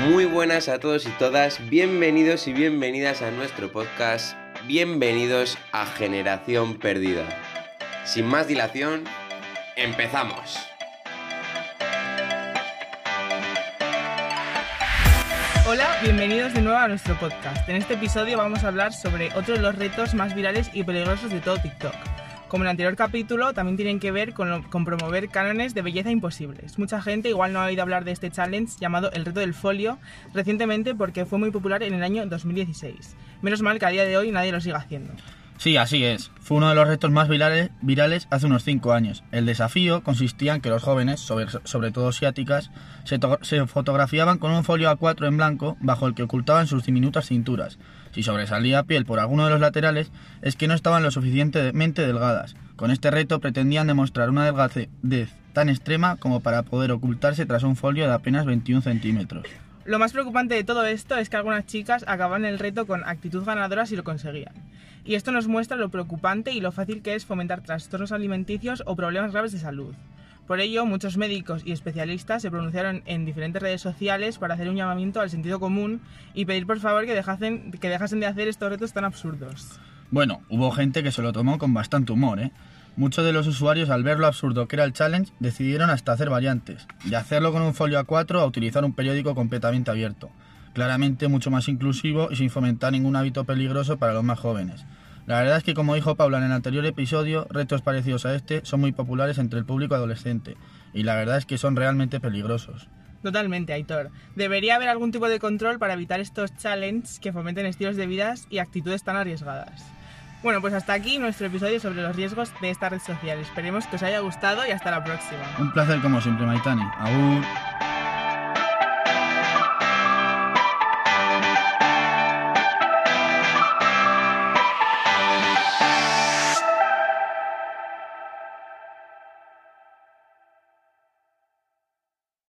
Muy buenas a todos y todas, bienvenidos y bienvenidas a nuestro podcast, bienvenidos a Generación Perdida. Sin más dilación, empezamos. Hola, bienvenidos de nuevo a nuestro podcast. En este episodio vamos a hablar sobre otro de los retos más virales y peligrosos de todo TikTok. Como en el anterior capítulo, también tienen que ver con, lo- con promover cánones de belleza imposibles. Mucha gente igual no ha oído hablar de este challenge llamado el reto del folio recientemente porque fue muy popular en el año 2016. Menos mal que a día de hoy nadie lo sigue haciendo. Sí, así es. Fue uno de los retos más virales, virales hace unos 5 años. El desafío consistía en que los jóvenes, sobre, todo asiáticas, se, to- se fotografiaban con un folio A4 en blanco bajo el que ocultaban sus diminutas cinturas. Si sobresalía piel por alguno de los laterales, es que no estaban lo suficientemente delgadas. Con este reto pretendían demostrar una delgadez tan extrema como para poder ocultarse tras un folio de apenas 21 centímetros. Lo más preocupante de todo esto es que algunas chicas acaban el reto con actitud ganadora si lo conseguían. Y esto nos muestra lo preocupante y lo fácil que es fomentar trastornos alimenticios o problemas graves de salud. Por ello, muchos médicos y especialistas se pronunciaron en diferentes redes sociales para hacer un llamamiento al sentido común y pedir por favor que dejasen, que dejasen de hacer estos retos tan absurdos. Bueno, hubo gente que se lo tomó con bastante humor, ¿eh? Muchos de los usuarios, al ver lo absurdo que era el challenge, decidieron hasta hacer variantes, de hacerlo con un folio A4 a utilizar un periódico completamente abierto. Claramente mucho más inclusivo y sin fomentar ningún hábito peligroso para los más jóvenes. La verdad es que, como dijo Paula en el anterior episodio, retos parecidos a este son muy populares entre el público adolescente, y la verdad es que son realmente peligrosos. Totalmente, Aitor. Debería haber algún tipo de control para evitar estos challenges que fomenten estilos de vida y actitudes tan arriesgadas. Bueno, pues hasta aquí nuestro episodio sobre los riesgos de esta red social. Esperemos que os haya gustado y hasta la próxima. Un placer como siempre, Maitani. Agur.